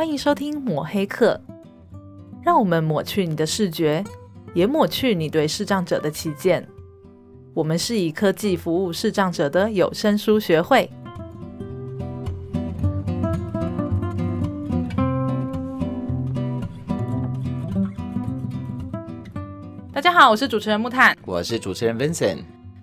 欢迎收听抹黑课，让我们抹去你的视觉，也抹去你对视障者的偏见。我们是以科技服务视障者的有声书学会。大家好，我是主持人木炭，我是主持人 Vincent。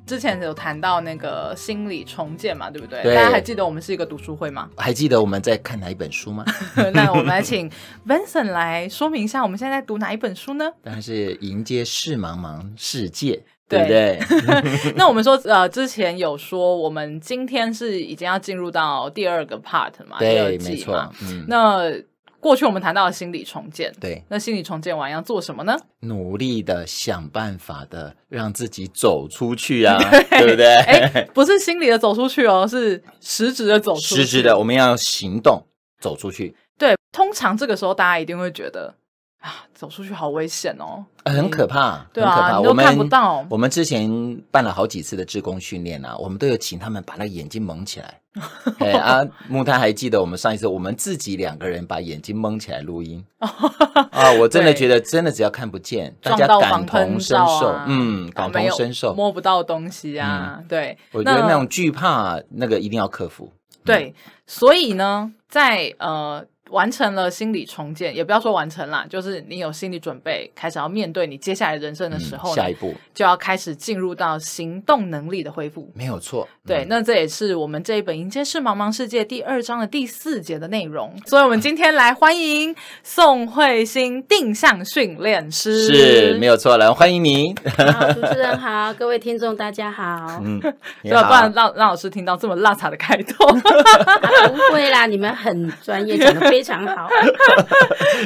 之前有谈到那个心理重建嘛，对不对？对。大家还记得我们是一个读书会吗？还记得我们在看哪一本书吗？那我们来请 Vincent 来说明一下，我们现在在读哪一本书呢？当然是迎接世茫茫世界，对不对？那我们说，呃，之前有说，我们今天是已经要进入到第二个 part 嘛？对，第二季嘛。没错。嗯。那过去我们谈到了心理重建，对，那心理重建完要做什么呢？努力的想办法的让自己走出去啊，对，对不对？哎，不是心理的走出去哦，是实质的走出去。实质的，我们要行动走出去。对，通常这个时候大家一定会觉得。啊，走出去好危险哦，很可怕，对啊，很可怕，你都看不到。我们我们之前办了好几次的志工训练啊，我们都有请他们把那眼睛蒙起来。哎啊，木炭还记得我们上一次我们自己两个人把眼睛蒙起来录音。啊，我真的觉得真的只要看不见，大家感同身受，嗯，感同身受，摸不到东西啊，对，我觉得那种惧怕那个一定要克服。对，所以呢，在呃。完成了心理重建，也不要说完成啦，就是你有心理准备，开始要面对你接下来人生的时候，嗯，下一步就要开始进入到行动能力的恢复。没有错，对，那这也是我们这一本《迎接是茫茫世界》第二章的第四节的内容。所以，我们今天来欢迎宋慧欣定向训练师，是没有错，来欢迎你。好，主持人好，各位听众大家好。嗯，不要不然让让老师听到这么辣茶的开头，啊、不会啦，你们很专业，讲的非常好。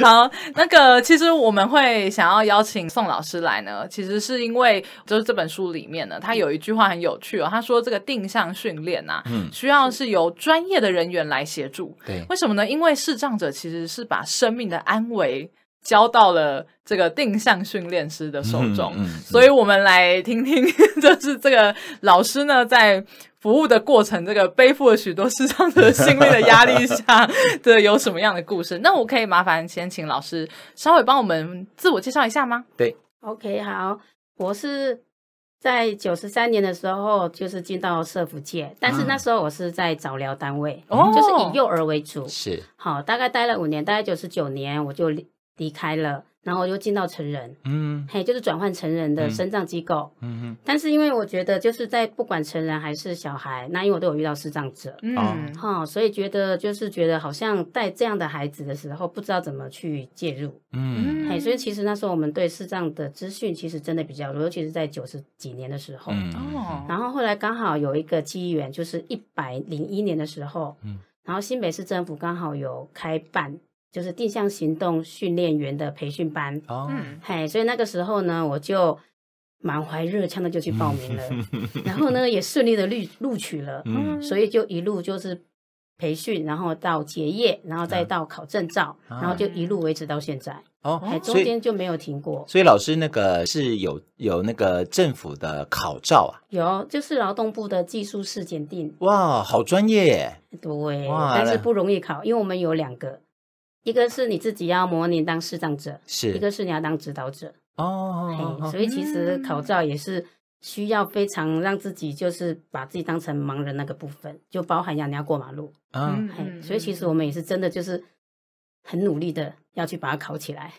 好，那个其实我们会想要邀请宋老师来呢，其实是因为就是这本书里面呢，他有一句话很有趣哦，他说这个定向训练啊，嗯，需要是由专业的人员来协助。对，为什么呢？因为视障者其实是把生命的安危交到了这个定向训练师的手中，嗯嗯嗯、所以我们来听听，就是这个老师呢在。服务的过程，这个背负了许多视障者的心理的压力下，对，有什么样的故事？那我可以麻烦先请老师稍微帮我们自我介绍一下吗？对，OK，好，我是在九十三年的时候就是进到社福界，但是那时候我是在早疗单位，哦、嗯，就是以幼儿为主，是，好，大概待了五年，大概九十九年我就离开了。然后我又进到成人，嗯，嘿，就是转换成人的生障机构，嗯哼。但是因为我觉得，就是在不管成人还是小孩，那因为我都有遇到视障者，嗯，哈，所以觉得就是觉得好像带这样的孩子的时候，不知道怎么去介入，嗯，嘿，所以其实那时候我们对视障的资讯其实真的比较多，尤其是在九十几年的时候，嗯，然后后来刚好有一个机缘，就是一百零一年的时候，嗯，然后新北市政府刚好有开办。就是定向行动训练员的培训班哦，嘿，所以那个时候呢，我就满怀热腔的就去报名了，然后呢也顺利的录录取了，嗯，所以就一路就是培训，然后到结业，然后再到考证照，啊、然后就一路维持到现在哦，中间就没有停过。所以老师那个是有有那个政府的考照啊？有，就是劳动部的技术士检定。哇，好专业耶！对，但是不容易考，因为我们有两个。一个是你自己要模拟当视障者，是一个是你要当指导者哦，所以其实考照也是需要非常让自己就是把自己当成盲人那个部分，就包含要你要过马路啊，所以其实我们也是真的就是很努力的要去把它考起来。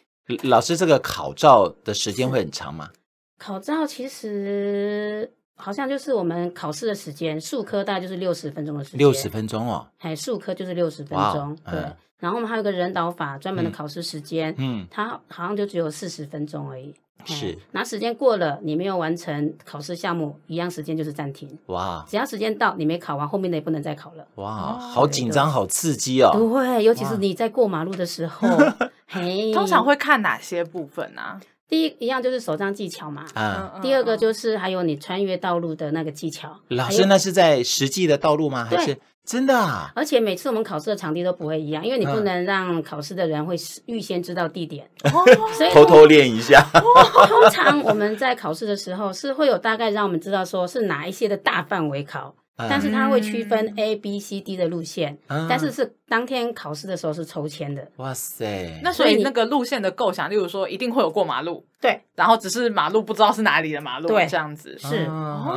老师，这个考照的时间会很长吗？考照其实。好像就是我们考试的时间，术科大概就是六十分钟的时间。六十分钟哦，哎，术科就是六十分钟，对。然后我们还有个人导法专门的考试时间，嗯，它好像就只有四十分钟而已。是，那时间过了，你没有完成考试项目，一样时间就是暂停。哇，只要时间到，你没考完，后面的也不能再考了。哇，好紧张，好刺激哦。对，尤其是你在过马路的时候，嘿，通常会看哪些部分呢？第一一样就是手杖技巧嘛，啊，第二个就是还有你穿越道路的那个技巧。老师，那是在实际的道路吗？还是真的啊？而且每次我们考试的场地都不会一样，因为你不能让考试的人会预先知道地点，所以偷偷练一下。通常我们在考试的时候是会有大概让我们知道说是哪一些的大范围考，但是它会区分 A、B、C、D 的路线，但是是当天考试的时候是抽签的。哇塞！那所以那个路线的构想，例如说一定会有过马路，对，然后只是马路不知道是哪里的马路，对，这样子。是，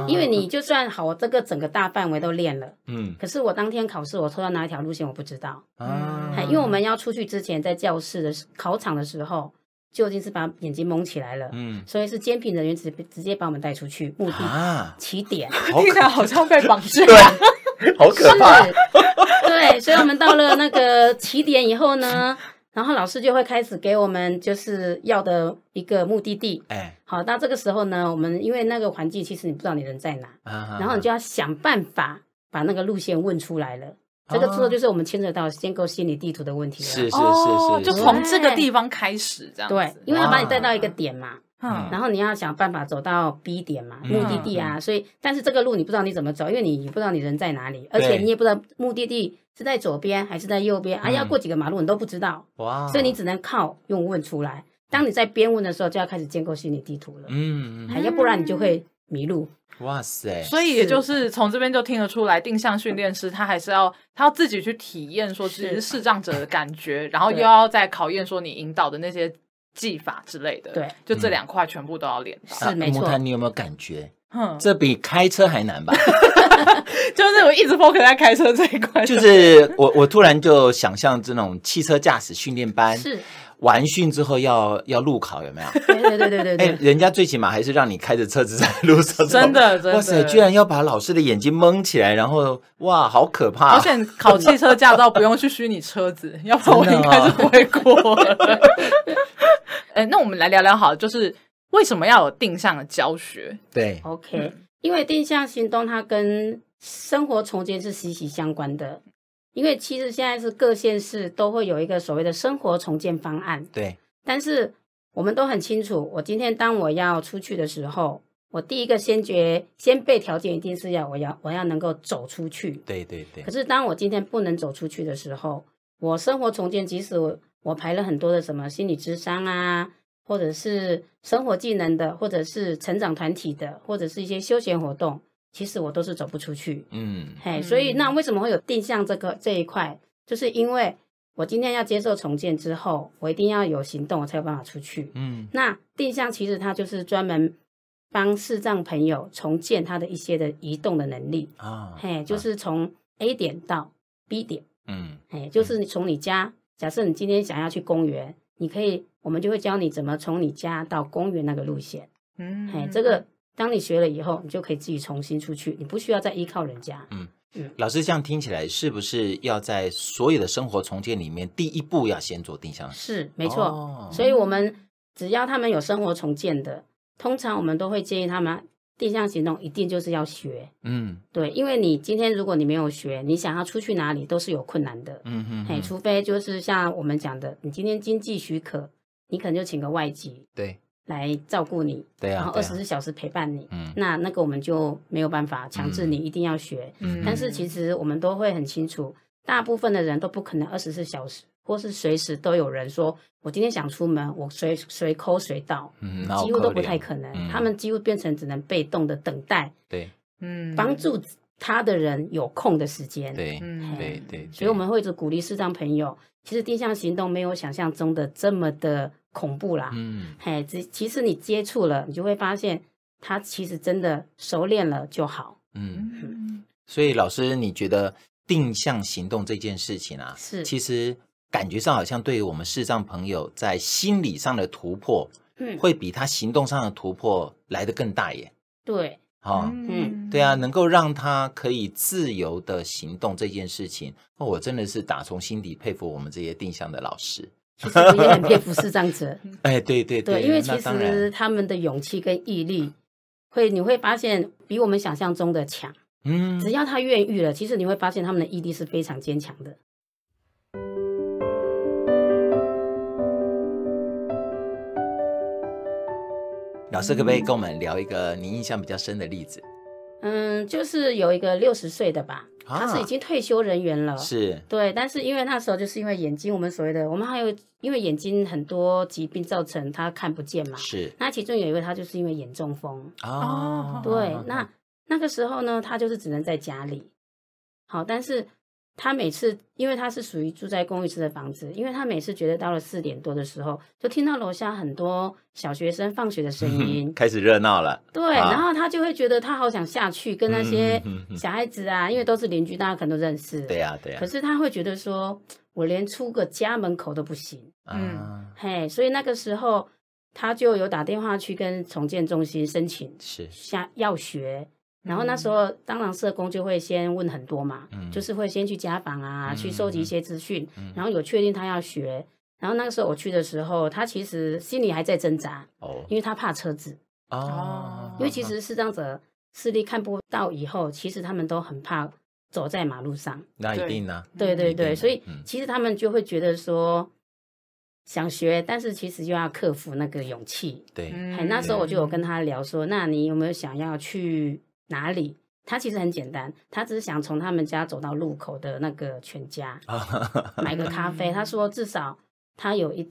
因为你就算好，我这个整个大范围都练了，嗯，可是我当天考试我抽到哪一条路线我不知道，嗯，因为我们要出去之前在教室的考场的时候。究竟是把眼睛蒙起来了，嗯，所以是监评人员直直接把我们带出去目的啊。起点，听起来好像被绑架，对，好可怕，对，所以我们到了那个起点以后呢，然后老师就会开始给我们就是要的一个目的地，哎，好，那这个时候呢，我们因为那个环境其实你不知道你人在哪，然后你就要想办法把那个路线问出来了。这个之后就是我们牵扯到建构心理地图的问题了。是是是是，就从这个地方开始这样。对，因为要把你带到一个点嘛，嗯，然后你要想办法走到 B 点嘛，目的地啊。所以，但是这个路你不知道你怎么走，因为你不知道你人在哪里，而且你也不知道目的地是在左边还是在右边，啊，要过几个马路你都不知道。哇！所以你只能靠用问出来。当你在边问的时候，就要开始建构心理地图了。嗯，要不然你就会迷路。哇塞！所以也就是从这边就听得出来，定向训练师他还是要他要自己去体验，说自己是视障者的感觉，然后又要再考验说你引导的那些技法之类的。对，就这两块全部都要练到。是没错。你有没有感觉？嗯，这比开车还难吧？就是我一直 focus 在开车这一块。就是我我突然就想象这种汽车驾驶训练班是。完训之后要要路考有没有？对对对对对。哎，人家最起码还是让你开着车子在路上。真的，真的。哇塞，居然要把老师的眼睛蒙起来，然后哇，好可怕！而且考汽车驾照不用去虚拟车子，要不然我应该是不会过。哎，那我们来聊聊好，就是为什么要有定向的教学？对，OK，因为定向行动它跟生活重建是息息相关的。因为其实现在是各县市都会有一个所谓的生活重建方案，对。但是我们都很清楚，我今天当我要出去的时候，我第一个先决先备条件一定是要我要我要能够走出去，对对对。可是当我今天不能走出去的时候，我生活重建，即使我我排了很多的什么心理智商啊，或者是生活技能的，或者是成长团体的，或者是一些休闲活动。其实我都是走不出去，嗯，嘿，所以那为什么会有定向这个这一块？就是因为我今天要接受重建之后，我一定要有行动，我才有办法出去，嗯。那定向其实它就是专门帮视障朋友重建他的一些的移动的能力啊，嘿，就是从 A 点到 B 点，嗯，嘿，就是你从你家，假设你今天想要去公园，你可以，我们就会教你怎么从你家到公园那个路线，嗯，嘿，这个。当你学了以后，你就可以自己重新出去，你不需要再依靠人家。嗯嗯，老师这样听起来，是不是要在所有的生活重建里面，第一步要先做定向？是，没错。哦，所以，我们只要他们有生活重建的，通常我们都会建议他们定向行动一定就是要学。嗯，对，因为你今天如果你没有学，你想要出去哪里都是有困难的。嗯哼，嘿，除非就是像我们讲的，你今天经济许可，你可能就请个外籍。对。来照顾你，对啊，然后二十四小时陪伴你，嗯，那那个我们就没有办法强制你一定要学，嗯，但是其实我们都会很清楚，大部分的人都不可能二十四小时，或是随时都有人说，我今天想出门，我随随 call 随到，嗯，几乎都不太可能，他们几乎变成只能被动的等待，对，嗯，帮助他的人有空的时间，对，对对，所以我们会一直鼓励视障朋友，其实定向行动没有想象中的这么的。恐怖啦，嗯，嘿，其其实你接触了，你就会发现，他其实真的熟练了就好，嗯，嗯，所以老师，你觉得定向行动这件事情啊，是，其实感觉上好像对于我们视障朋友在心理上的突破，嗯，会比他行动上的突破来得更大耶，对，哦，嗯，对啊，能够让他可以自由的行动这件事情，哦，我真的是打从心底佩服我们这些定向的老师。其实我也很佩服视障者，哎，对对对，因为其实他们的勇气跟毅力，会你会发现比我们想象中的强。嗯，只要他愿意了，其实你会发现他们的毅力是非常坚强的。老师可不可以跟我们聊一个你印象比较深的例子？嗯，就是有一个六十岁的吧。他是已经退休人员了，啊、是对，但是因为那时候就是因为眼睛，我们所谓的我们还有因为眼睛很多疾病造成他看不见嘛，是。那其中有一位他就是因为眼中风哦，对，哦那那个时候呢，他就是只能在家里。好，但是。他每次，因为他是属于住在公寓式的房子，因为他每次觉得到了四点多的时候，就听到楼下很多小学生放学的声音，开始热闹了。对，啊、然后他就会觉得他好想下去跟那些小孩子啊，因为都是邻居，大家可能都认识。对呀，对呀。可是他会觉得说，我连出个家门口都不行。嗯，嘿，所以那个时候他就有打电话去跟重建中心申请，是下要学。然后那时候，当然社工就会先问很多嘛，嗯、就是会先去家访啊，嗯、去收集一些资讯，嗯、然后有确定他要学。然后那个时候我去的时候，他其实心里还在挣扎，哦，因为他怕车子，哦，因为其实视障者视力看不到以后，其实他们都很怕走在马路上。那一定呢？对对对，所以其实他们就会觉得说想学，但是其实又要克服那个勇气。对，那时候我就有跟他聊说，那你有没有想要去？哪里？他其实很简单，他只是想从他们家走到路口的那个全家，买个咖啡。他说至少他有一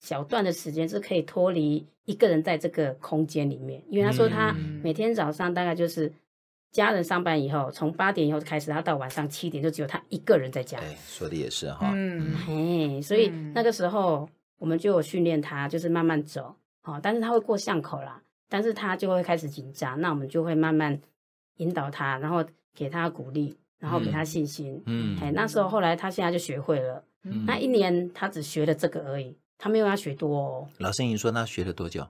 小段的时间是可以脱离一个人在这个空间里面，因为他说他每天早上大概就是家人上班以后，从八点以后开始，他到晚上七点就只有他一个人在家。哎，说的也是哈，嗯，嘿，所以那个时候我们就有训练他，就是慢慢走，好，但是他会过巷口啦，但是他就会开始紧张，那我们就会慢慢。引导他，然后给他鼓励，然后给他信心。嗯，哎，那时候后来他现在就学会了。嗯，那一年他只学了这个而已，他没有要学多哦。老师，你说他学了多久？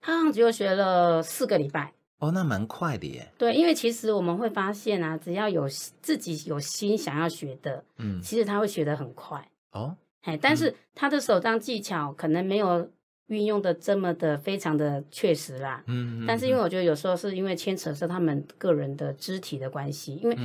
他好像只有学了四个礼拜。哦，那蛮快的耶。对，因为其实我们会发现啊，只要有自己有心想要学的，嗯，其实他会学得很快。哦，哎，但是他的手杖技巧可能没有。运用的这么的非常的确实啦，嗯，嗯，但是因为我觉得有时候是因为牵扯是他们个人的肢体的关系，因为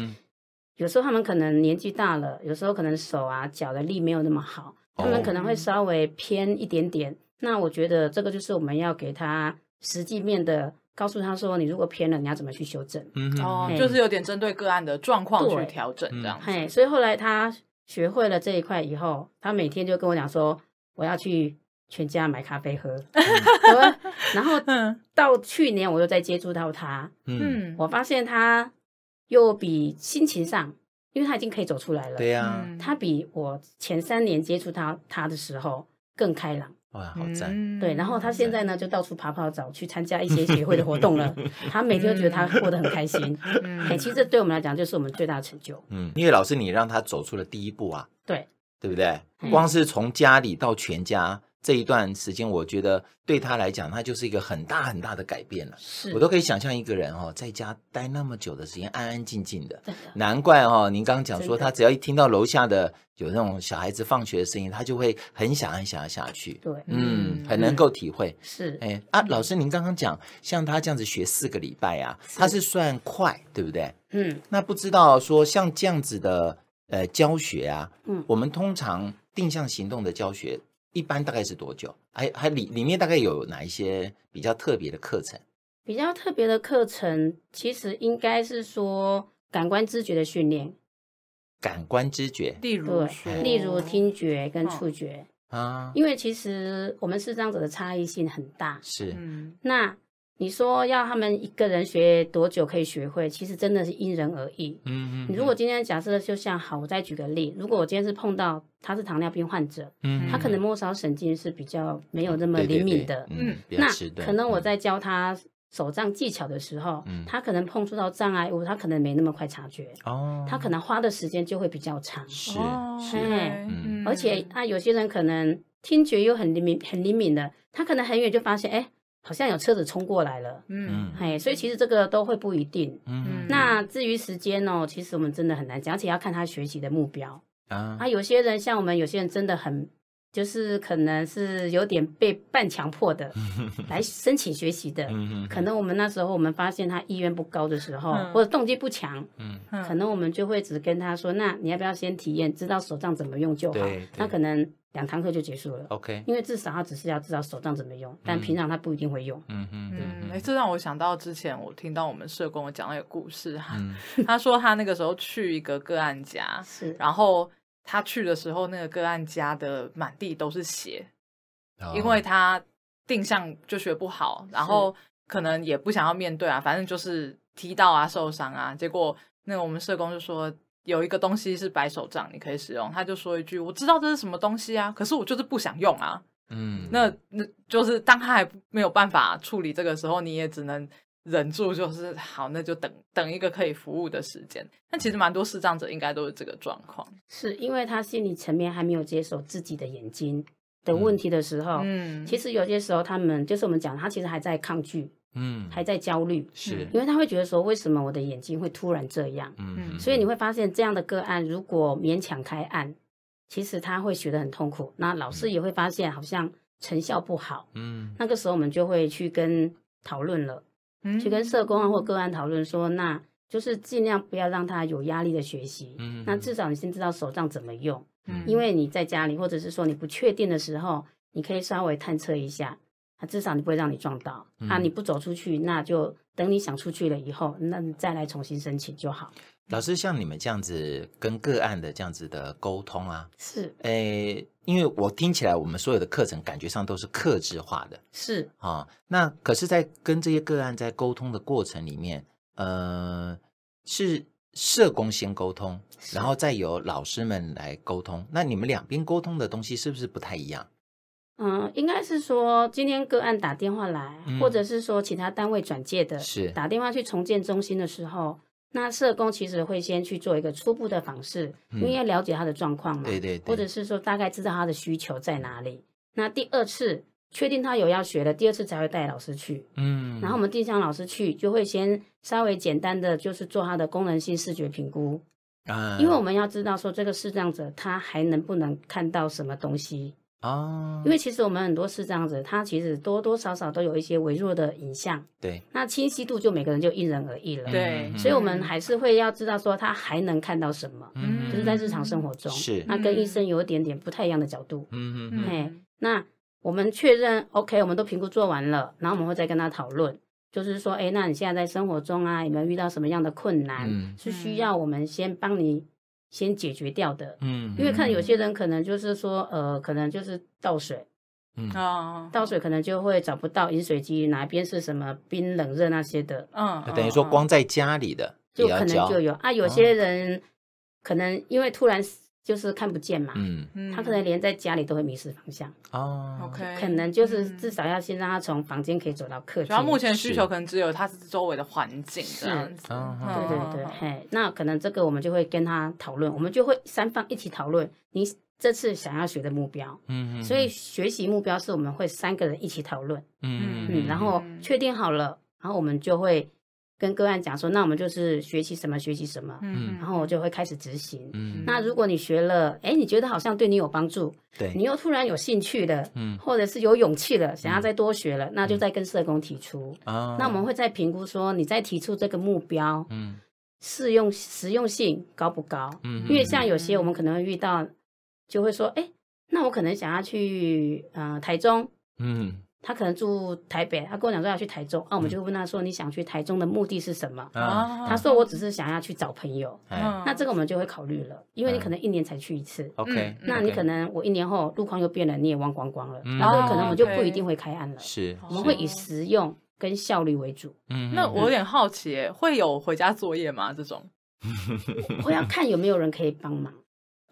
有时候他们可能年纪大了，有时候可能手啊脚的力没有那么好，他们可能会稍微偏一点点。哦、那我觉得这个就是我们要给他实际面的告诉他说，你如果偏了，你要怎么去修正？嗯，哦，就是有点针对个案的状况去调整这样。嘿，所以后来他学会了这一块以后，他每天就跟我讲说，我要去。全家买咖啡喝，嗯、然后到去年我又再接触到他，嗯，我发现他又比心情上，因为他已经可以走出来了，对呀，他比我前三年接触他他的时候更开朗，哇，好赞，对，然后他现在呢就到处跑跑找，去参加一些协会的活动了，他每天都觉得他过得很开心，嗯，其实这对我们来讲就是我们最大的成就，嗯，因为老师你让他走出了第一步啊，对，对不对？光是从家里到全家。这一段时间，我觉得对他来讲，他就是一个很大很大的改变了。是我都可以想象一个人哦，在家待那么久的时间，安安静静的。的难怪哦，您刚刚讲说，他只要一听到楼下的有那种小孩子放学的声音，他就会很想很想要下去。对，嗯，很能够体会。是，哎啊，老师，您刚刚讲像他这样子学四个礼拜啊，他是算快，对不对？嗯，那不知道说像这样子的呃教学啊，嗯，我们通常定向行动的教学。一般大概是多久？还还里里面大概有哪一些比较特别的课程？比较特别的课程，其实应该是说感官知觉的训练。感官知觉，例如对，例如听觉跟触觉啊。因为其实我们视障者的差异性很大。是，嗯，那。你说要他们一个人学多久可以学会？其实真的是因人而异。嗯嗯。你如果今天假设就像好，我再举个例，如果我今天是碰到他是糖尿病患者，嗯，他可能末梢神经是比较没有那么灵敏的，嗯，那可能我在教他手杖技巧的时候，嗯，他可能碰触到障碍物，他可能没那么快察觉，哦，他可能花的时间就会比较长，是是，嗯，而且啊，有些人可能听觉又很灵敏，很灵敏的，他可能很远就发现，哎。好像有车子冲过来了，嗯，嘿，所以其实这个都会不一定，嗯，那至于时间哦，其实我们真的很难讲，而且要看他学习的目标。啊。啊，有些人像我们，有些人真的很，就是可能是有点被半强迫的 来申请学习的，可能我们那时候我们发现他意愿不高的时候，或者动机不强，嗯，可能我们就会只跟他说，那你要不要先体验，知道手杖怎么用就好，那可能。两堂课就结束了。OK，因为至少他只是要知道手杖怎么用，但平常他不一定会用。嗯嗯嗯。哎，这让我想到之前我听到我们社工讲那个故事哈，他说他那个时候去一个个案家，是，然后他去的时候，那个个案家的满地都是血，因为他定向就学不好，然后可能也不想要面对啊，反正就是踢到啊受伤啊，结果那个我们社工就说有一个东西是白手杖，你可以使用。他就说一句：“我知道这是什么东西啊，可是我就是不想用啊。”嗯，那那就是当他还没有办法处理这个时候，你也只能忍住，就是好，那就等等一个可以服务的时间。但其实蛮多视障者应该都是这个状况，是因为他心理层面还没有接受自己的眼睛的问题的时候，嗯，其实有些时候他们就是我们讲，他其实还在抗拒，嗯，还在焦虑，是因为他会觉得说，为什么我的眼睛会突然这样？嗯，所以你会发现这样的个案，如果勉强开案。其实他会学得很痛苦，那老师也会发现好像成效不好。嗯，那个时候我们就会去跟讨论了，嗯，去跟社工啊或个案讨论说，那就是尽量不要让他有压力的学习。嗯，那至少你先知道手杖怎么用。嗯，因为你在家里或者是说你不确定的时候，你可以稍微探测一下，啊，至少你不会让你撞到。嗯，啊，你不走出去，那就等你想出去了以后，那你再来重新申请就好。老师，像你们这样子跟个案的这样子的沟通啊，是，诶，因为我听起来我们所有的课程感觉上都是克制化的，是啊。那可是，在跟这些个案在沟通的过程里面，呃，是社工先沟通，然后再由老师们来沟通。那你们两边沟通的东西是不是不太一样？嗯，应该是说今天个案打电话来，嗯、或者是说其他单位转介的，是打电话去重建中心的时候。那社工其实会先去做一个初步的访视，嗯、因为要了解他的状况嘛，对对对，或者是说大概知道他的需求在哪里。那第二次确定他有要学的，第二次才会带老师去。嗯，然后我们定向老师去就会先稍微简单的就是做他的功能性视觉评估啊，因为我们要知道说这个视障者他还能不能看到什么东西。哦，因为其实我们很多视障者，他其实多多少少都有一些微弱的影像。对，那清晰度就每个人就因人而异了。对，所以我们还是会要知道说他还能看到什么，嗯，就是在日常生活中，是那跟医生有一点点不太一样的角度。嗯嗯嗯。那我们确认 OK，我们都评估做完了，然后我们会再跟他讨论，就是说，哎，那你现在在生活中啊，有没有遇到什么样的困难？嗯，是需要我们先帮你。先解决掉的，嗯，因为看有些人可能就是说，呃，可能就是倒水，嗯。哦，倒水可能就会找不到饮水机哪边是什么冰冷热那些的，嗯，等于说光在家里的就可能就有。啊，有些人可能因为突然。就是看不见嘛，嗯，他可能连在家里都会迷失方向哦，OK，可能就是至少要先让他从房间可以走到客厅。主要目前需求可能只有他是周围的环境这样子，对对对，嘿，那可能这个我们就会跟他讨论，我们就会三方一起讨论你这次想要学的目标，嗯嗯，所以学习目标是我们会三个人一起讨论，嗯嗯，然后确定好了，然后我们就会。跟个案讲说，那我们就是学习什么学习什么，嗯，然后我就会开始执行。嗯，那如果你学了，哎，你觉得好像对你有帮助，对，你又突然有兴趣了，嗯，或者是有勇气了，想要再多学了，那就再跟社工提出。啊，那我们会再评估说，你再提出这个目标，嗯，适用实用性高不高？嗯，因为像有些我们可能会遇到，就会说，哎，那我可能想要去，呃，台中，嗯。他可能住台北，他跟我讲说要去台中，啊，我们就会问他说：“你想去台中的目的是什么？”啊他说：“我只是想要去找朋友。”那这个我们就会考虑了，因为你可能一年才去一次，OK，那你可能我一年后路况又变了，你也忘光光了，然后可能我就不一定会开案了。是，我们会以实用跟效率为主。嗯，那我有点好奇，会有回家作业吗？这种，我要看有没有人可以帮忙。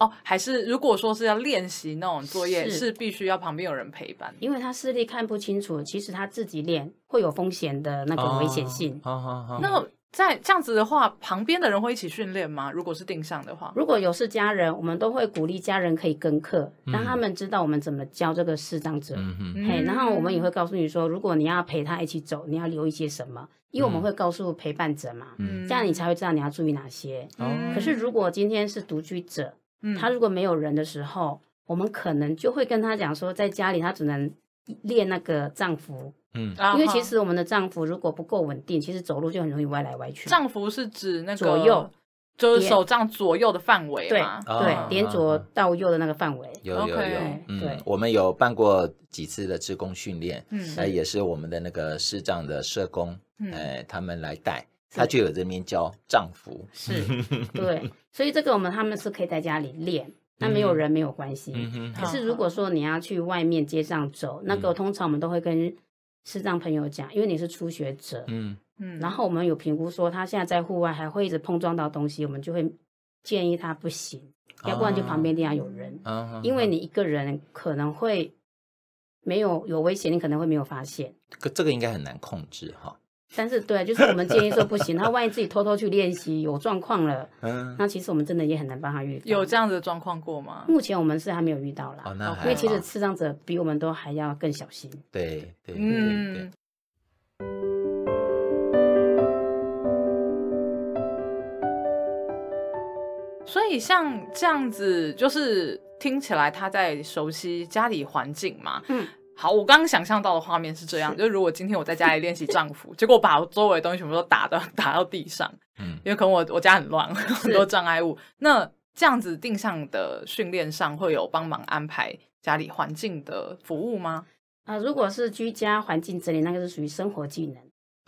哦，还是如果说是要练习那种作业，是，是必须要旁边有人陪伴，因为他视力看不清楚，其实他自己练会有风险的那个危险性。好好好。那在这样子的话，旁边的人会一起训练吗？如果是定向的话，如果有是家人，我们都会鼓励家人可以跟课，让他们知道我们怎么教这个视障者。嗯哼。嘿，然后我们也会告诉你说，如果你要陪他一起走，你要留一些什么，因为我们会告诉陪伴者嘛，嗯，这样你才会知道你要注意哪些。嗯。可是如果今天是独居者。他如果没有人的时候，我们可能就会跟他讲说，在家里他只能练那个丈夫，嗯，因为其实我们的丈夫如果不够稳定，其实走路就很容易歪来歪去。丈夫是指那个左右，就是手杖左右的范围，对对，连左到右的那个范围。有有有，对，我们有办过几次的职工训练，嗯，那也是我们的那个视障的社工，哎，他们来带。他就有这边叫丈夫，是，对，所以这个我们他们是可以在家里练，那没有人没有关系。可是如果说你要去外面街上走，那个通常我们都会跟视障朋友讲，因为你是初学者，嗯，嗯，然后我们有评估说他现在在户外还会一直碰撞到东西，我们就会建议他不行，要不然就旁边一定要有人，啊、因为你一个人可能会没有有危险，你可能会没有发现。可这个应该很难控制哈。但是对，就是我们建议说不行，他万一自己偷偷去练习有状况了，嗯，那其实我们真的也很难帮他预防。有这样子的状况过吗？目前我们是还没有遇到啦，哦，那。因为其实视障者比我们都还要更小心。对对对对。嗯。所以像这样子，就是听起来他在熟悉家里环境嘛，嗯。好，我刚刚想象到的画面是这样，就是如果今天我在家里练习丈夫，结果把我周围的东西全部都打到 打到地上，嗯，因为可能我我家很乱，很多障碍物。那这样子定向的训练上会有帮忙安排家里环境的服务吗？啊、呃，如果是居家环境整理，那个是属于生活技能。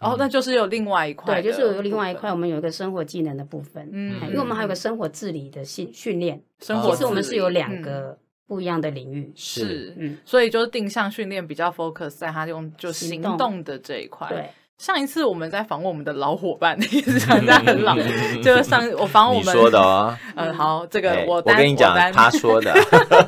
哦，那就是有另外一块，对，就是有另外一块，我们有一个生活技能的部分，嗯，因为我们还有个生活自理的训训练，生活其实我们是有两个。嗯不一样的领域。是，嗯，所以就是定向训练比较 focus 在他用就行动。的这一块。对，上一次我们在访问我们的老伙伴，一直讲他很老，就是上我访问我们说的啊，嗯，好，这个我我跟你讲，他说的，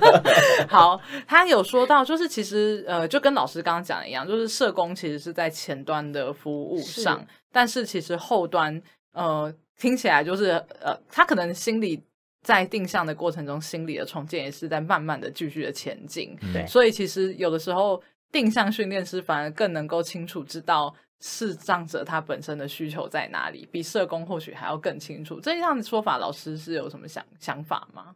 好，他有说到，就是其实呃，就跟老师刚刚讲的一样，就是社工其实是在前端的服务上，但是其实后端呃听起来就是呃，他可能心里。在定向的过程中，心理的重建也是在慢慢的继续的前进。对，所以其实有的时候定向训练师反而更能够清楚知道视障者他本身的需求在哪里，比社工或许还要更清楚。这样的说法，老师是有什么想想法吗？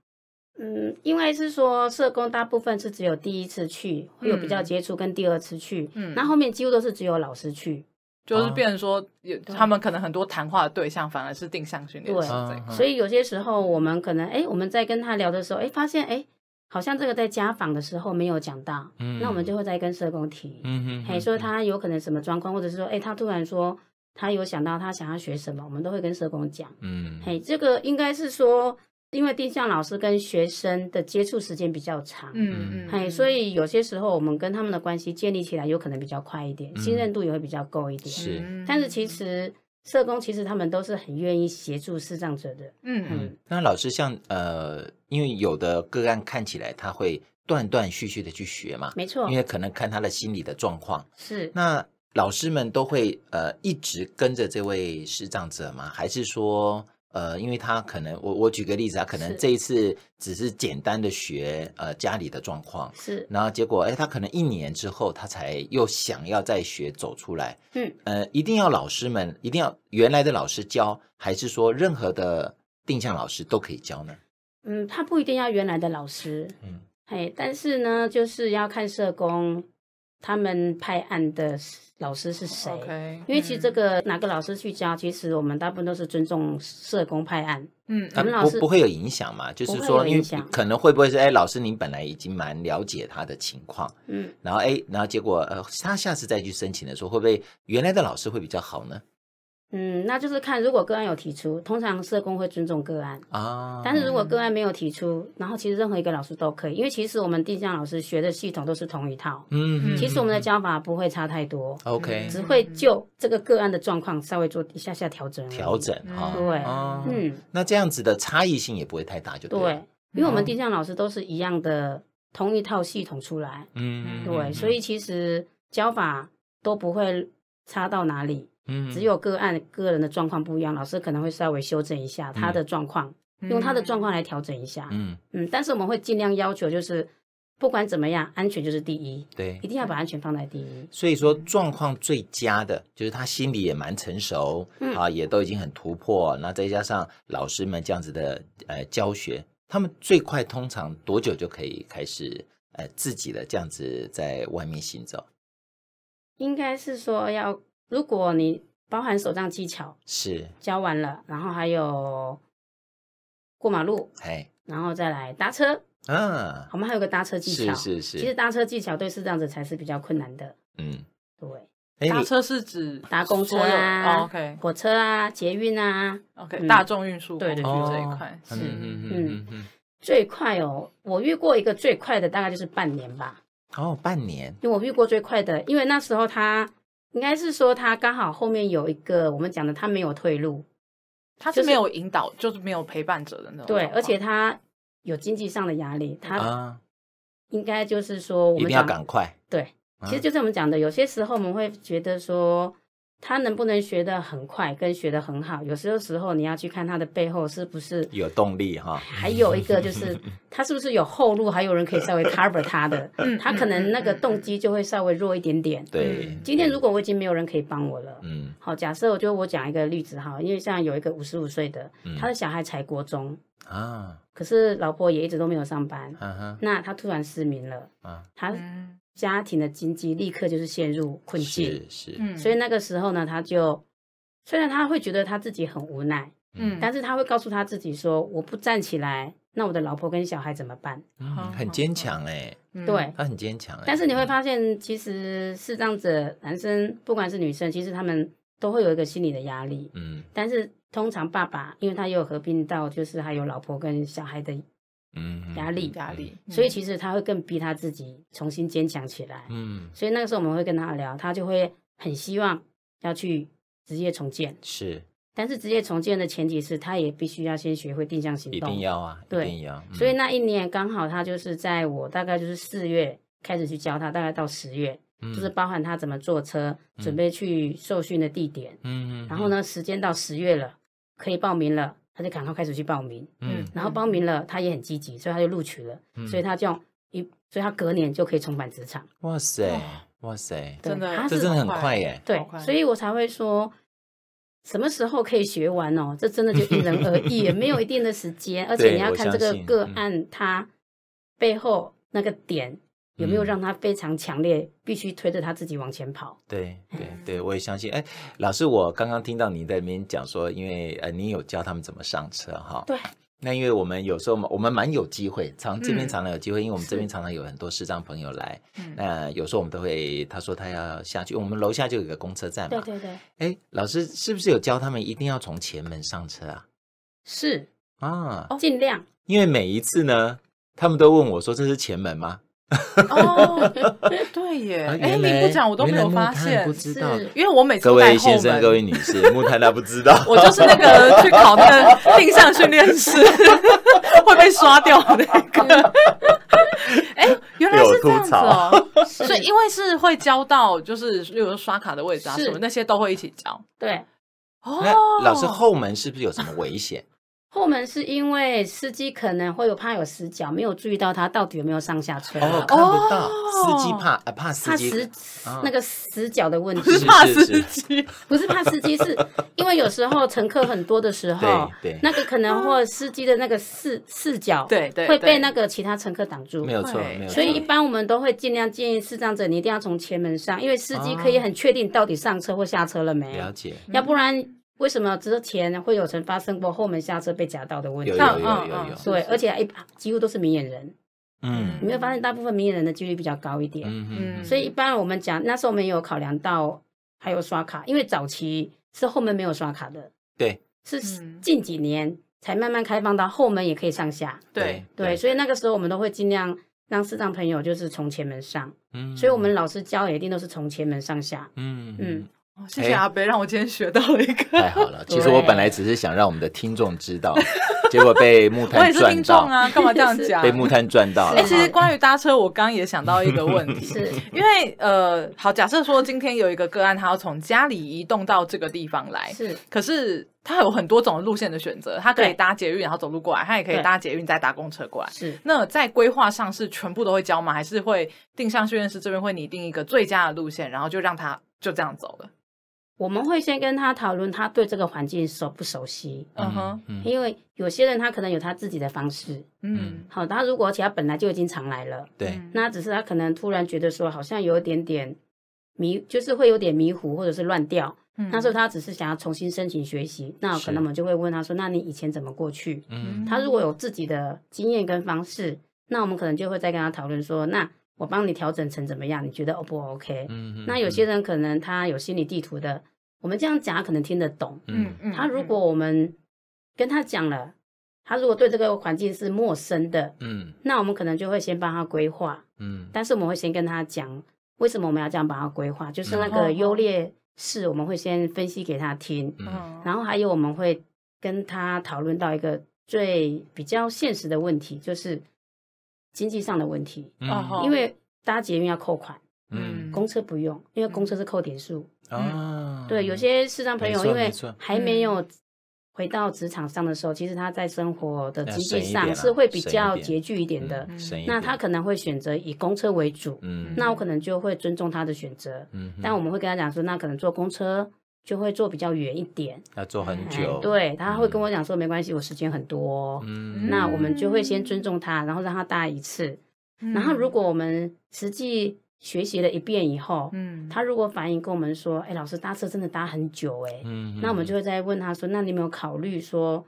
嗯，因为是说社工大部分是只有第一次去会有比较接触，跟第二次去，嗯，那后面几乎都是只有老师去。就是变成说，有他们可能很多谈话的对象反而是定向训练师所以有些时候我们可能哎，我们在跟他聊的时候，哎，发现哎，好像这个在家访的时候没有讲到，嗯，那我们就会再跟社工提，嗯哼，嘿，说他有可能什么状况，或者是说，哎，他突然说他有想到他想要学什么，我们都会跟社工讲，嗯，嘿，这个应该是说。因为定向老师跟学生的接触时间比较长，嗯嗯，嘿，所以有些时候我们跟他们的关系建立起来有可能比较快一点，嗯、信任度也会比较够一点。是，但是其实社工其实他们都是很愿意协助视障者的。嗯嗯。那老师像呃，因为有的个案看起来他会断断续续的去学嘛，没错，因为可能看他的心理的状况。是。那老师们都会呃一直跟着这位视障者吗？还是说？呃，因为他可能，我我举个例子啊，可能这一次只是简单的学呃家里的状况，是，然后结果哎，他可能一年之后他才又想要再学走出来，嗯，呃，一定要老师们一定要原来的老师教，还是说任何的定向老师都可以教呢？嗯，他不一定要原来的老师，嗯，嘿，但是呢，就是要看社工。他们派案的老师是谁？Okay, 因为其实这个哪个老师去教，嗯、其实我们大部分都是尊重社工派案。嗯，我们老师、啊、不不会有影响嘛？就是说，因为可能会不会是哎，老师您本来已经蛮了解他的情况，嗯，然后哎，然后结果呃，他下次再去申请的时候，会不会原来的老师会比较好呢？嗯，那就是看如果个案有提出，通常社工会尊重个案啊。但是如果个案没有提出，然后其实任何一个老师都可以，因为其实我们定向老师学的系统都是同一套。嗯，其实我们的教法不会差太多。OK，只会就这个个案的状况稍微做一下下调整。调整哈，对，嗯，那这样子的差异性也不会太大，就对。对，因为我们定向老师都是一样的同一套系统出来。嗯，对，所以其实教法都不会差到哪里。只有个案个人的状况不一样，老师可能会稍微修正一下他的状况，嗯、用他的状况来调整一下。嗯嗯，但是我们会尽量要求，就是不管怎么样，安全就是第一。对，一定要把安全放在第一。所以说，状况最佳的就是他心里也蛮成熟，嗯、啊，也都已经很突破。那再加上老师们这样子的呃教学，他们最快通常多久就可以开始呃自己的这样子在外面行走？应该是说要。如果你包含手账技巧是。教完了，然后还有过马路，嘿然后再来搭车，嗯，我们还有个搭车技巧，是是是。其实搭车技巧对视障者才是比较困难的，嗯，对。搭车是指搭公车啊，OK，火车啊，捷运啊，OK，大众运输，对对对，这一块是，嗯嗯，最快哦，我遇过一个最快的大概就是半年吧，哦，半年，因为我遇过最快的，因为那时候他。应该是说他刚好后面有一个我们讲的，他没有退路，他是没有引导，就是、就是没有陪伴者的那种。对，而且他有经济上的压力，他应该就是说我们一定要赶快。对，其实就是我们讲的，有些时候我们会觉得说。他能不能学得很快，跟学得很好，有时候时候你要去看他的背后是不是有动力哈。还有一个就是 他是不是有后路，还有人可以稍微 cover 他的，他可能那个动机就会稍微弱一点点。对，今天如果我已经没有人可以帮我了，嗯，好，假设我就我讲一个例子哈，因为像有一个五十五岁的，他的小孩才国中啊，可是老婆也一直都没有上班，那他突然失明了，啊，他。家庭的经济立刻就是陷入困境，是是，所以那个时候呢，他就虽然他会觉得他自己很无奈，嗯，但是他会告诉他自己说：“我不站起来，那我的老婆跟小孩怎么办？”嗯，很坚强哎，对，他很坚强哎。但是你会发现，其实视障者男生不管是女生，其实他们都会有一个心理的压力，嗯，但是通常爸爸，因为他也有合并到，就是还有老婆跟小孩的。嗯，压力压力，所以其实他会更逼他自己重新坚强起来。嗯，所以那个时候我们会跟他聊，他就会很希望要去职业重建。是，但是职业重建的前提是他也必须要先学会定向行动。一定要啊，对，一定要。所以那一年刚好他就是在我大概就是四月开始去教他，大概到十月，就是包含他怎么坐车，准备去受训的地点。嗯嗯。然后呢，时间到十月了，可以报名了。他就赶快开始去报名，嗯，然后报名了，他也很积极，所以他就录取了，嗯、所以他这样一，所以他隔年就可以重返职场。哇塞，哇塞，真的，他这真的很快耶，对，所以我才会说，什么时候可以学完哦？这真的就因人而异，也没有一定的时间，而且你要看这个个案他背后那个点。有没有让他非常强烈，嗯、必须推着他自己往前跑？对对对，我也相信。哎，老师，我刚刚听到你在那边讲说，因为呃，你有教他们怎么上车哈。对。那因为我们有时候我们蛮有机会，常这边常常有机会，嗯、因为我们这边常常有很多视障朋友来。嗯。那有时候我们都会，他说他要下去，我们楼下就有个公车站嘛。对对对。哎，老师是不是有教他们一定要从前门上车啊？是啊，尽量。因为每一次呢，他们都问我说：“这是前门吗？”哦，对耶！哎，你不讲我都没有发现，不知道，因为我每次各位先生、各位女士，木炭他不知道，我就是那个去考那个定向训练师 会被刷掉的那个。哎，原来是这样子哦！所以因为是会教到，就是例如刷卡的位置啊什么那些都会一起教。对，哦，老师后门是不是有什么危险？后门是因为司机可能会有怕有死角，没有注意到他到底有没有上下车。哦，看不到司机怕怕司机怕死那个死角的问题，不是怕司机，不是怕司机，是因为有时候乘客很多的时候，对那个可能或司机的那个视视角，对对，会被那个其他乘客挡住。没有错，没有错。所以一般我们都会尽量建议视障者，你一定要从前门上，因为司机可以很确定到底上车或下车了没。了解，要不然。为什么之前会有曾发生过后门下车被夹到的问题？有有有有有。对，而且一几乎都是明眼人。嗯，你没有发现大部分明眼人的几率比较高一点？嗯嗯。所以一般我们讲，那时候没有考量到还有刷卡，因为早期是后门没有刷卡的。对。是近几年才慢慢开放到后门也可以上下。对对，所以那个时候我们都会尽量让视障朋友就是从前门上。嗯。所以我们老师教也一定都是从前门上下。嗯嗯。谢谢阿伯，让我今天学到了一个。太好了，其实我本来只是想让我们的听众知道，结果被木炭赚到。我也是听众啊，干嘛这样讲？被木炭赚到了。哎，其实关于搭车，我刚刚也想到一个问题，是因为呃，好，假设说今天有一个个案，他要从家里移动到这个地方来，是，可是他有很多种路线的选择，他可以搭捷运然后走路过来，他也可以搭捷运再搭公车过来。是，那在规划上是全部都会教吗？还是会定向训练师这边会拟定一个最佳的路线，然后就让他就这样走了？我们会先跟他讨论，他对这个环境熟不熟悉？嗯哼，因为有些人他可能有他自己的方式。嗯，好，他如果而且他本来就已经常来了，对，那只是他可能突然觉得说好像有一点点迷，就是会有点迷糊或者是乱掉。嗯，那时候他只是想要重新申请学习，那可能我们就会问他说：“那你以前怎么过去？”嗯，他如果有自己的经验跟方式，那我们可能就会再跟他讨论说：“那。”我帮你调整成怎么样？你觉得 O 不 OK？嗯嗯。那有些人可能他有心理地图的，我们这样讲他可能听得懂。嗯嗯。他如果我们跟他讲了，他如果对这个环境是陌生的，嗯，那我们可能就会先帮他规划。嗯。但是我们会先跟他讲，为什么我们要这样帮他规划？就是那个优劣势，我们会先分析给他听，嗯，然后还有我们会跟他讨论到一个最比较现实的问题，就是经济上的问题，嗯，因为搭捷运要扣款，嗯，公车不用，因为公车是扣点数，啊，对，有些视障朋友因为还没有。回到职场上的时候，其实他在生活的经济上是会比较拮据一点的。嗯、那他可能会选择以公车为主。嗯，那我可能就会尊重他的选择。嗯，但我们会跟他讲说，那可能坐公车就会坐比较远一点，要坐很久。对，他会跟我讲说，没关系，我时间很多。嗯，那我们就会先尊重他，然后让他搭一次。嗯、然后如果我们实际学习了一遍以后，嗯，他如果反映跟我们说，哎，老师搭车真的搭很久，哎，嗯，那我们就会再问他说，那你有没有考虑说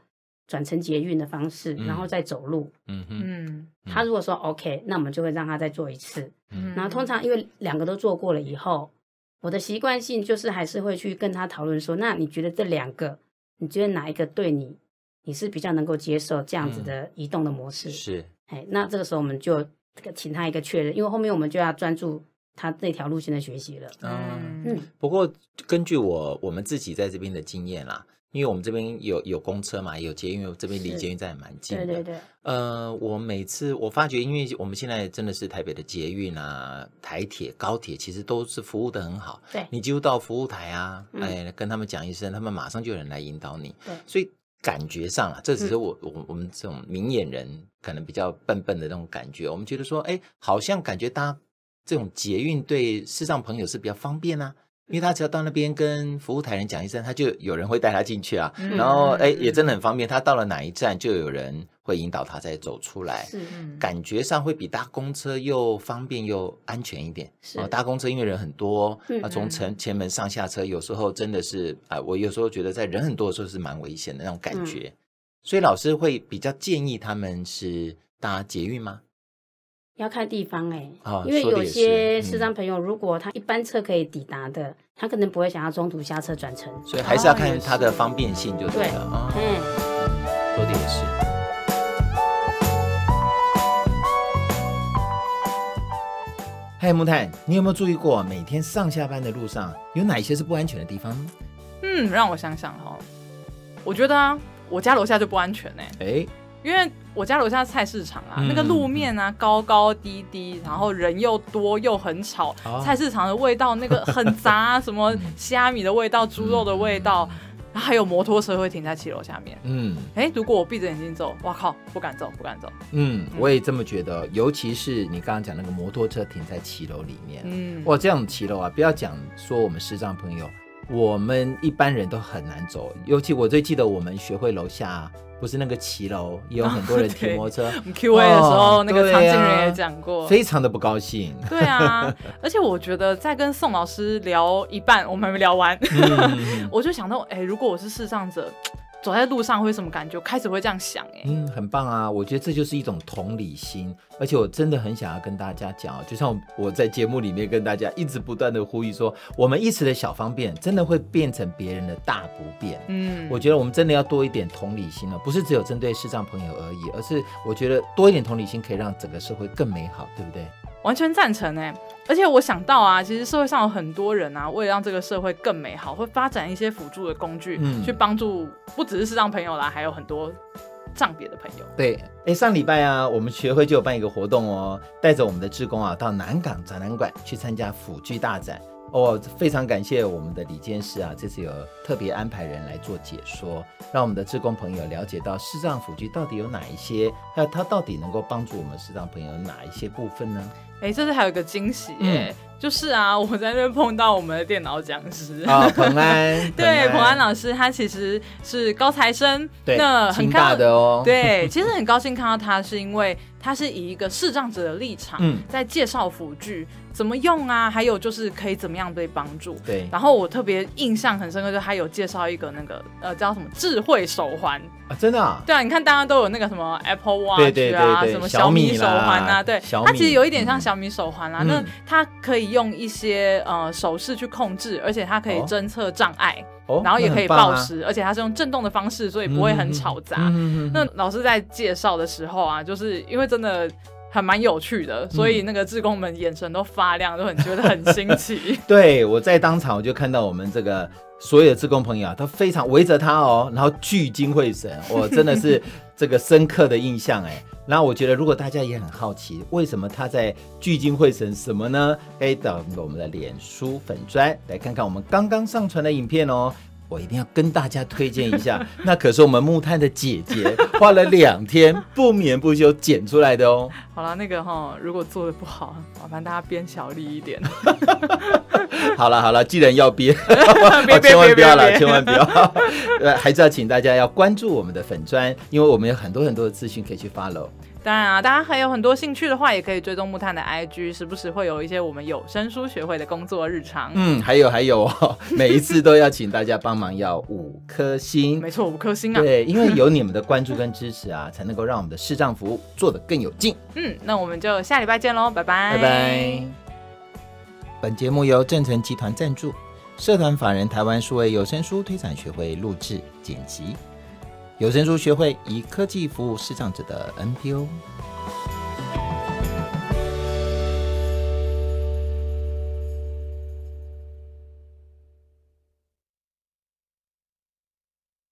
转乘捷运的方式，然后再走路？嗯嗯，他如果说 OK，那我们就会让他再做一次。嗯，然后通常因为两个都做过了以后，我的习惯性就是还是会去跟他讨论说，那你觉得这两个，你觉得哪一个对你，你是比较能够接受这样子的移动的模式？是，哎，那这个时候我们就。这个请他一个确认，因为后面我们就要专注他那条路线的学习了。嗯嗯。不过根据我我们自己在这边的经验啦，因为我们这边有有公车嘛，有捷运，因为这边离捷运站也蛮近的。对对对。呃，我每次我发觉，因为我们现在真的是台北的捷运啊、台铁、高铁，其实都是服务的很好。对。你几乎到服务台啊，嗯、哎，跟他们讲一声，他们马上就有人来引导你。对。所以。感觉上啊，这只是我我我们这种明眼人可能比较笨笨的那种感觉。我们觉得说，哎，好像感觉搭这种捷运对视障朋友是比较方便啊。因为他只要到那边跟服务台人讲一声，他就有人会带他进去啊。嗯、然后，哎，也真的很方便。他到了哪一站，就有人会引导他再走出来。是，感觉上会比搭公车又方便又安全一点。是，哦、搭公车因为人很多，啊，从城前门上下车，有时候真的是啊、呃，我有时候觉得在人很多的时候是蛮危险的那种感觉。嗯、所以老师会比较建议他们是搭捷运吗？要看地方哎、因为有些视障朋友，如果他一班车可以抵达的，嗯、他可能不会想要中途下车转乘，所以还是要看他的方便性就对了。对，嗯，说的也是。嗨，木炭，你有没有注意过每天上下班的路上有哪些是不安全的地方？嗯，让我想想哈，我觉得啊，我家楼下就不安全呢、欸。哎。因为我家楼下菜市场啊，嗯、那个路面啊高高低低，然后人又多又很吵，哦、菜市场的味道那个很杂，什么虾米的味道、猪肉的味道，然后还有摩托车会停在骑楼下面。嗯，哎，如果我闭着眼睛走，哇靠，不敢走，不敢走。嗯，我也这么觉得，尤其是你刚刚讲那个摩托车停在骑楼里面，嗯，哇，这样骑楼啊，不要讲说我们视障朋友，我们一般人都很难走。尤其我最记得我们学会楼下。不是那个骑楼，也有很多人骑 摩托车。我们 Q&A 的时候，那个常静人也讲过，非常的不高兴。对啊，而且我觉得在跟宋老师聊一半，我们还没聊完，嗯、我就想到，哎，如果我是视障者。走在路上会什么感觉？开始会这样想哎，嗯，很棒啊！我觉得这就是一种同理心，而且我真的很想要跟大家讲，就像我在节目里面跟大家一直不断的呼吁说，我们一时的小方便，真的会变成别人的大不便。嗯，我觉得我们真的要多一点同理心了，不是只有针对视障朋友而已，而是我觉得多一点同理心可以让整个社会更美好，对不对？完全赞成哎！而且我想到啊，其实社会上有很多人啊，为了让这个社会更美好，会发展一些辅助的工具，嗯，去帮助不只是视障朋友啦，还有很多障别的朋友。对，哎，上礼拜啊，我们学会就有办一个活动哦，带着我们的志工啊，到南港展览馆去参加辅具大展。哦，非常感谢我们的李监事啊，这次有特别安排人来做解说，让我们的志工朋友了解到视障辅具到底有哪一些，还有它到底能够帮助我们视障朋友哪一些部分呢？哎，这次还有一个惊喜耶，嗯、就是啊，我在那边碰到我们的电脑讲师啊、哦，彭安，对，彭安老师，他其实是高材生，对，那很大的哦，对，其实很高兴看到他，是因为他是以一个视障者的立场，嗯，在介绍辅具。怎么用啊？还有就是可以怎么样被帮助？对。然后我特别印象很深刻，就是他有介绍一个那个呃叫什么智慧手环啊，真的啊？对啊，你看大家都有那个什么 Apple Watch 啊，什么小米手环啊，对，它其实有一点像小米手环啊。那它可以用一些呃手势去控制，而且它可以侦测障碍，然后也可以报时，而且它是用震动的方式，所以不会很吵杂。嗯那老师在介绍的时候啊，就是因为真的。还蛮有趣的，所以那个志工们眼神都发亮，都很觉得很新奇。对，我在当场我就看到我们这个所有的志工朋友啊，都非常围着他哦，然后聚精会神，我真的是这个深刻的印象哎。然那我觉得，如果大家也很好奇，为什么他在聚精会神什么呢？可以到我们的脸书粉砖来看看我们刚刚上传的影片哦。我一定要跟大家推荐一下，那可是我们木炭的姐姐花了两天不眠不休剪出来的哦。好了，那个哈，如果做的不好，麻烦大家编小力一点。好了好了，既然要编，千万不要了，千万不要。呃，还是要请大家要关注我们的粉砖，因为我们有很多很多的资讯可以去 follow。当然啊，大家还有很多兴趣的话，也可以追踪木炭的 IG，时不时会有一些我们有声书学会的工作日常。嗯，还有还有哦，每一次都要请大家帮忙要五颗星。没错，五颗星啊。对，因为有你们的关注跟支持啊，才能够让我们的视障服务做得更有劲。嗯，那我们就下礼拜见喽，拜拜。拜拜。本节目由正成集团赞助，社团法人台湾数位有声书推广学会录制剪辑。有声书学会以科技服务视障者的 NPO。